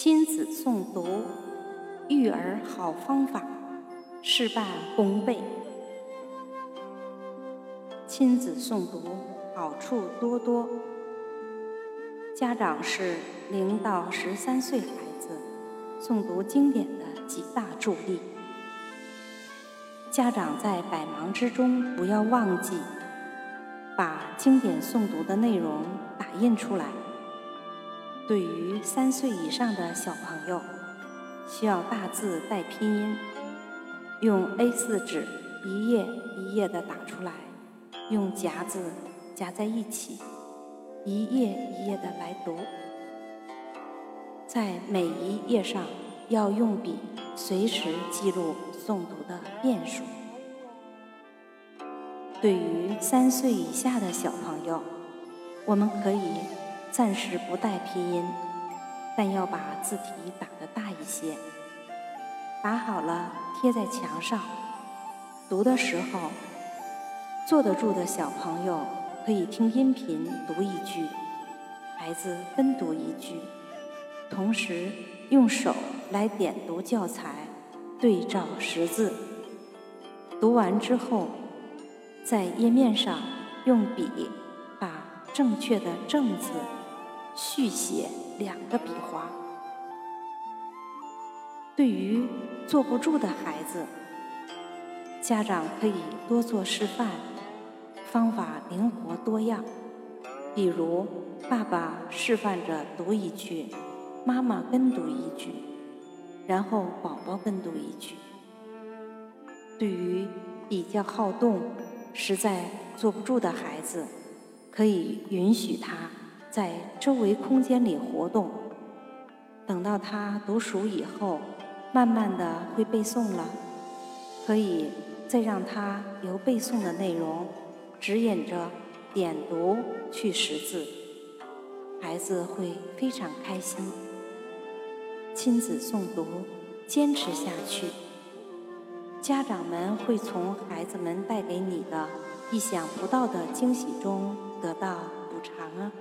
亲子诵读，育儿好方法，事半功倍。亲子诵读好处多多，家长是零到十三岁孩子诵读经典的极大助力。家长在百忙之中不要忘记把经典诵读的内容打印出来。对于三岁以上的小朋友，需要大字带拼音，用 A4 纸一页一页的打出来，用夹子夹在一起，一页一页的来读。在每一页上要用笔随时记录诵读的遍数。对于三岁以下的小朋友，我们可以。暂时不带拼音，但要把字体打得大一些。打好了贴在墙上。读的时候，坐得住的小朋友可以听音频读一句，孩子分读一句，同时用手来点读教材，对照识字。读完之后，在页面上用笔把正确的“正”字。续写两个笔画。对于坐不住的孩子，家长可以多做示范，方法灵活多样。比如，爸爸示范着读一句，妈妈跟读一句，然后宝宝跟读一句。对于比较好动、实在坐不住的孩子，可以允许他。在周围空间里活动，等到他读熟以后，慢慢的会背诵了，可以再让他由背诵的内容指引着点读去识字，孩子会非常开心。亲子诵读，坚持下去，家长们会从孩子们带给你的意想不到的惊喜中得到补偿啊！